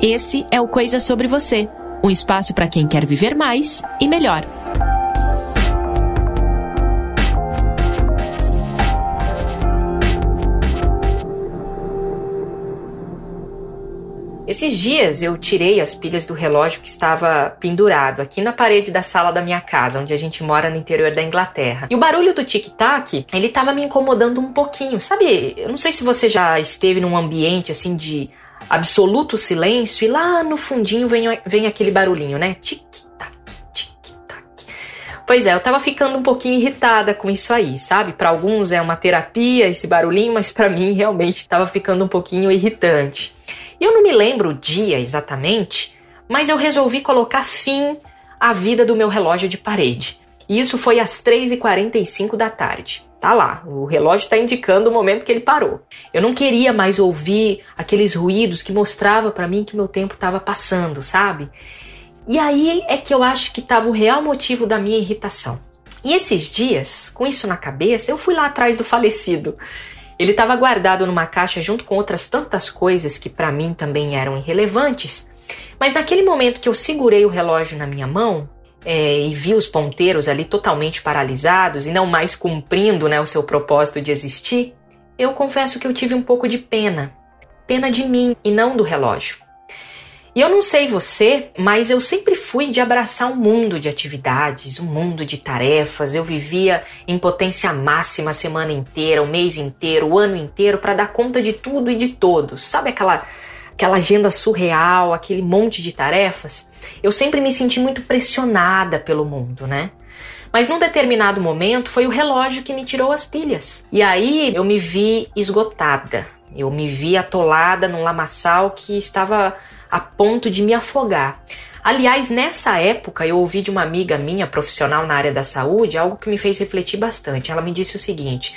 Esse é o Coisa Sobre Você um espaço para quem quer viver mais e melhor. Esses dias eu tirei as pilhas do relógio que estava pendurado aqui na parede da sala da minha casa, onde a gente mora no interior da Inglaterra. E o barulho do tic-tac, ele estava me incomodando um pouquinho. Sabe, eu não sei se você já esteve num ambiente assim de absoluto silêncio e lá no fundinho vem, vem aquele barulhinho, né? Tic-tac, tic-tac. Pois é, eu tava ficando um pouquinho irritada com isso aí, sabe? Para alguns é uma terapia esse barulhinho, mas para mim realmente tava ficando um pouquinho irritante. E eu não me lembro o dia exatamente, mas eu resolvi colocar fim à vida do meu relógio de parede. E isso foi às 3h45 da tarde. Tá lá, o relógio está indicando o momento que ele parou. Eu não queria mais ouvir aqueles ruídos que mostrava para mim que meu tempo estava passando, sabe? E aí é que eu acho que estava o real motivo da minha irritação. E esses dias, com isso na cabeça, eu fui lá atrás do falecido. Ele estava guardado numa caixa junto com outras tantas coisas que para mim também eram irrelevantes. Mas naquele momento que eu segurei o relógio na minha mão, é, e vi os ponteiros ali totalmente paralisados e não mais cumprindo né, o seu propósito de existir, eu confesso que eu tive um pouco de pena. Pena de mim e não do relógio. E eu não sei você, mas eu sempre fui de abraçar um mundo de atividades, um mundo de tarefas. Eu vivia em potência máxima a semana inteira, o mês inteiro, o ano inteiro para dar conta de tudo e de todos. Sabe aquela aquela agenda surreal, aquele monte de tarefas, eu sempre me senti muito pressionada pelo mundo, né? Mas num determinado momento foi o relógio que me tirou as pilhas. E aí eu me vi esgotada. Eu me vi atolada num lamaçal que estava a ponto de me afogar. Aliás, nessa época eu ouvi de uma amiga minha, profissional na área da saúde, algo que me fez refletir bastante. Ela me disse o seguinte: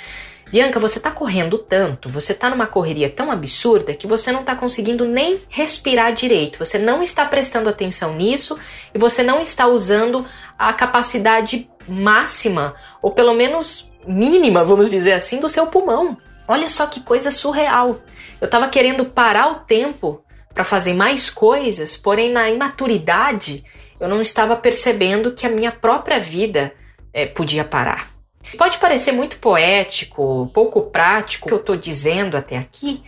Bianca, você está correndo tanto, você está numa correria tão absurda que você não está conseguindo nem respirar direito, você não está prestando atenção nisso e você não está usando a capacidade máxima, ou pelo menos mínima, vamos dizer assim, do seu pulmão. Olha só que coisa surreal. Eu estava querendo parar o tempo para fazer mais coisas, porém na imaturidade eu não estava percebendo que a minha própria vida é, podia parar. Pode parecer muito poético, pouco prático o que eu estou dizendo até aqui,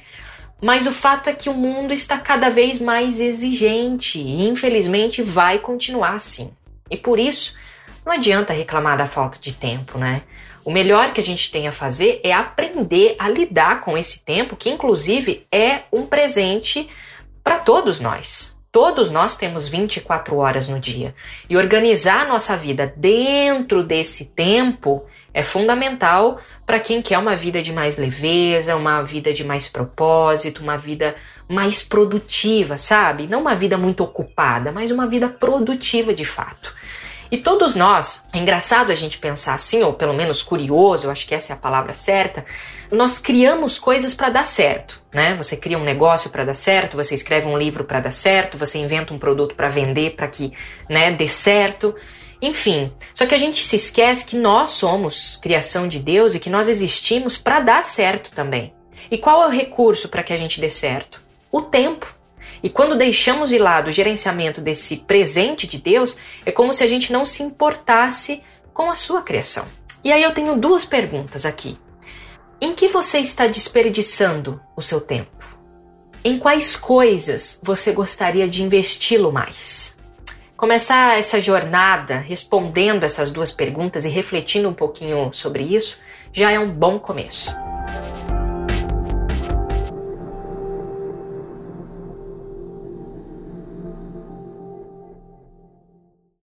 mas o fato é que o mundo está cada vez mais exigente e infelizmente vai continuar assim. E por isso, não adianta reclamar da falta de tempo, né? O melhor que a gente tem a fazer é aprender a lidar com esse tempo, que inclusive é um presente para todos nós. Todos nós temos 24 horas no dia. E organizar a nossa vida dentro desse tempo é fundamental para quem quer uma vida de mais leveza, uma vida de mais propósito, uma vida mais produtiva, sabe? Não uma vida muito ocupada, mas uma vida produtiva de fato. E todos nós, é engraçado a gente pensar assim, ou pelo menos curioso, eu acho que essa é a palavra certa, nós criamos coisas para dar certo, né? Você cria um negócio para dar certo, você escreve um livro para dar certo, você inventa um produto para vender para que, né, dê certo. Enfim, só que a gente se esquece que nós somos criação de Deus e que nós existimos para dar certo também. E qual é o recurso para que a gente dê certo? O tempo. E quando deixamos de lado o gerenciamento desse presente de Deus, é como se a gente não se importasse com a sua criação. E aí eu tenho duas perguntas aqui. Em que você está desperdiçando o seu tempo? Em quais coisas você gostaria de investi-lo mais? Começar essa jornada respondendo essas duas perguntas e refletindo um pouquinho sobre isso já é um bom começo.